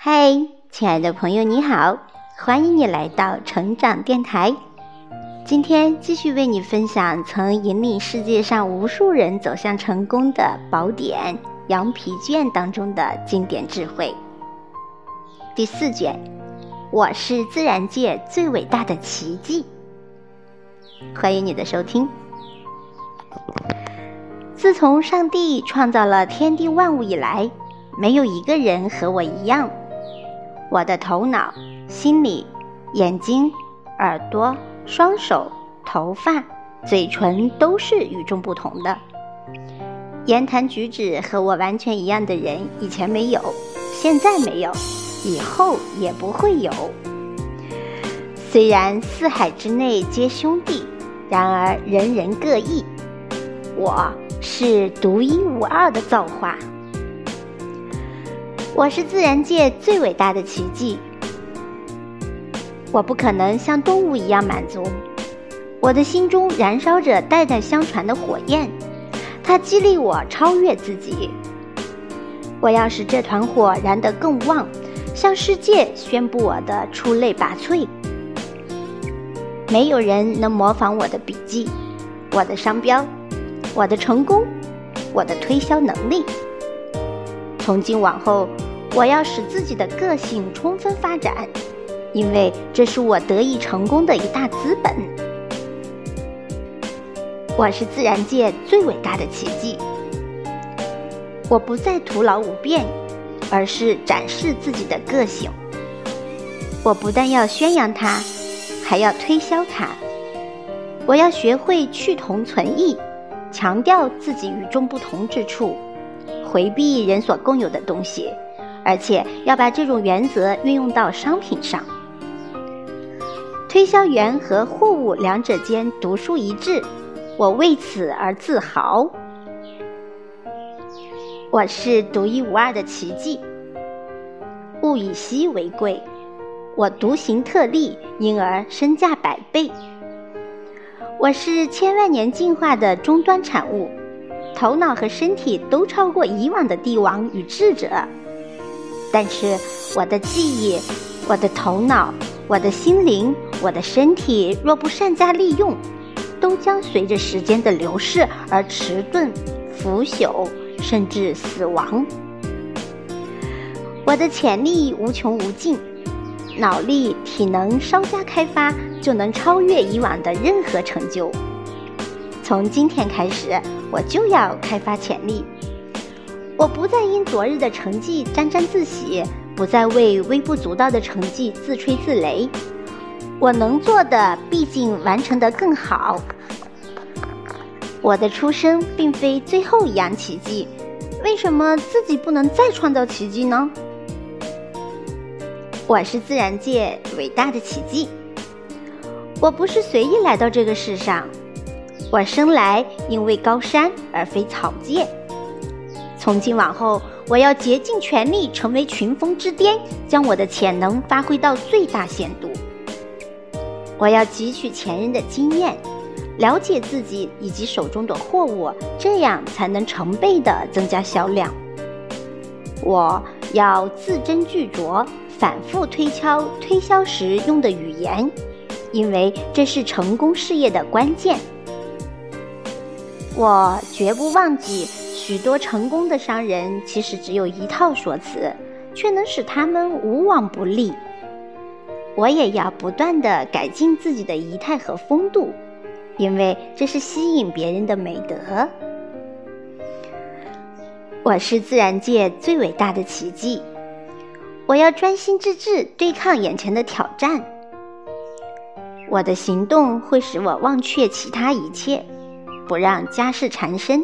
嗨，亲爱的朋友，你好，欢迎你来到成长电台。今天继续为你分享曾引领世界上无数人走向成功的宝典《羊皮卷》当中的经典智慧。第四卷，我是自然界最伟大的奇迹。欢迎你的收听。自从上帝创造了天地万物以来，没有一个人和我一样。我的头脑、心理、眼睛、耳朵、双手、头发、嘴唇都是与众不同的。言谈举止和我完全一样的人，以前没有，现在没有，以后也不会有。虽然四海之内皆兄弟，然而人人各异。我是独一无二的造化。我是自然界最伟大的奇迹。我不可能像动物一样满足。我的心中燃烧着代代相传的火焰，它激励我超越自己。我要使这团火燃得更旺，向世界宣布我的出类拔萃。没有人能模仿我的笔记、我的商标、我的成功、我的推销能力。从今往后。我要使自己的个性充分发展，因为这是我得以成功的一大资本。我是自然界最伟大的奇迹。我不再徒劳无变，而是展示自己的个性。我不但要宣扬它，还要推销它。我要学会去同存异，强调自己与众不同之处，回避人所共有的东西。而且要把这种原则运用到商品上。推销员和货物两者间独树一帜，我为此而自豪。我是独一无二的奇迹，物以稀为贵，我独行特例，因而身价百倍。我是千万年进化的终端产物，头脑和身体都超过以往的帝王与智者。但是，我的记忆、我的头脑、我的心灵、我的身体，若不善加利用，都将随着时间的流逝而迟钝、腐朽，甚至死亡。我的潜力无穷无尽，脑力、体能稍加开发，就能超越以往的任何成就。从今天开始，我就要开发潜力。我不再因昨日的成绩沾沾自喜，不再为微不足道的成绩自吹自擂。我能做的，毕竟完成得更好。我的出生并非最后一样奇迹，为什么自己不能再创造奇迹呢？我是自然界伟大的奇迹。我不是随意来到这个世上，我生来因为高山而非草芥。从今往后，我要竭尽全力成为群峰之巅，将我的潜能发挥到最大限度。我要汲取前人的经验，了解自己以及手中的货物，这样才能成倍的增加销量。我要字斟句酌，反复推敲推销时用的语言，因为这是成功事业的关键。我绝不忘记。许多成功的商人其实只有一套说辞，却能使他们无往不利。我也要不断的改进自己的仪态和风度，因为这是吸引别人的美德。我是自然界最伟大的奇迹，我要专心致志对抗眼前的挑战。我的行动会使我忘却其他一切，不让家事缠身。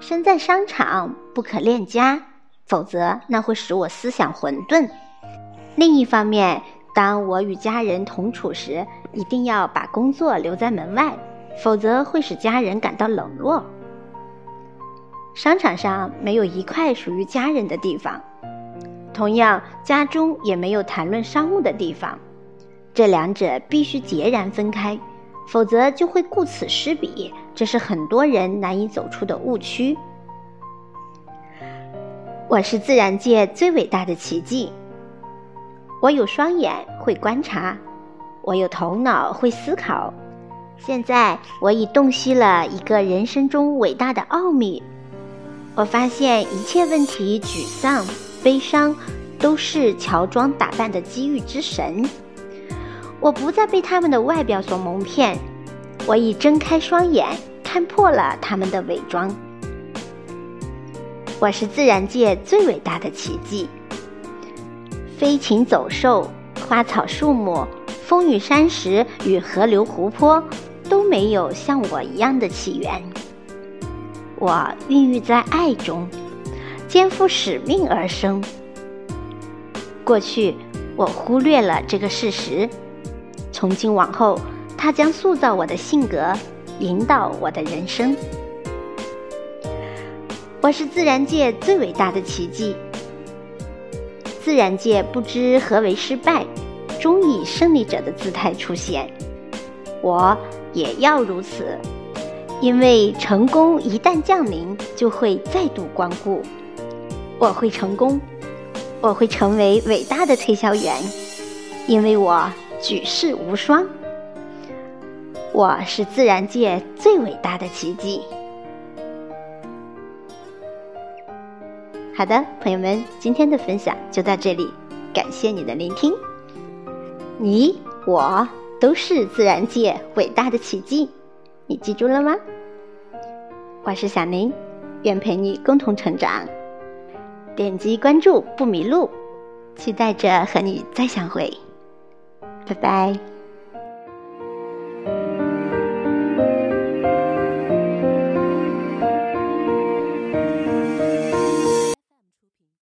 身在商场不可恋家，否则那会使我思想混沌。另一方面，当我与家人同处时，一定要把工作留在门外，否则会使家人感到冷落。商场上没有一块属于家人的地方，同样，家中也没有谈论商务的地方。这两者必须截然分开。否则就会顾此失彼，这是很多人难以走出的误区。我是自然界最伟大的奇迹。我有双眼，会观察；我有头脑，会思考。现在，我已洞悉了一个人生中伟大的奥秘。我发现一切问题、沮丧、悲伤，都是乔装打扮的机遇之神。我不再被他们的外表所蒙骗，我已睁开双眼，看破了他们的伪装。我是自然界最伟大的奇迹。飞禽走兽、花草树木、风雨山石与河流湖泊。都没有像我一样的起源。我孕育在爱中，肩负使命而生。过去我忽略了这个事实，从今往后，它将塑造我的性格，引导我的人生。我是自然界最伟大的奇迹。自然界不知何为失败，终以胜利者的姿态出现。我。也要如此，因为成功一旦降临，就会再度光顾。我会成功，我会成为伟大的推销员，因为我举世无双。我是自然界最伟大的奇迹。好的，朋友们，今天的分享就到这里，感谢你的聆听。你我。都是自然界伟大的奇迹，你记住了吗？我是小宁，愿陪你共同成长。点击关注不迷路，期待着和你再相会。拜拜。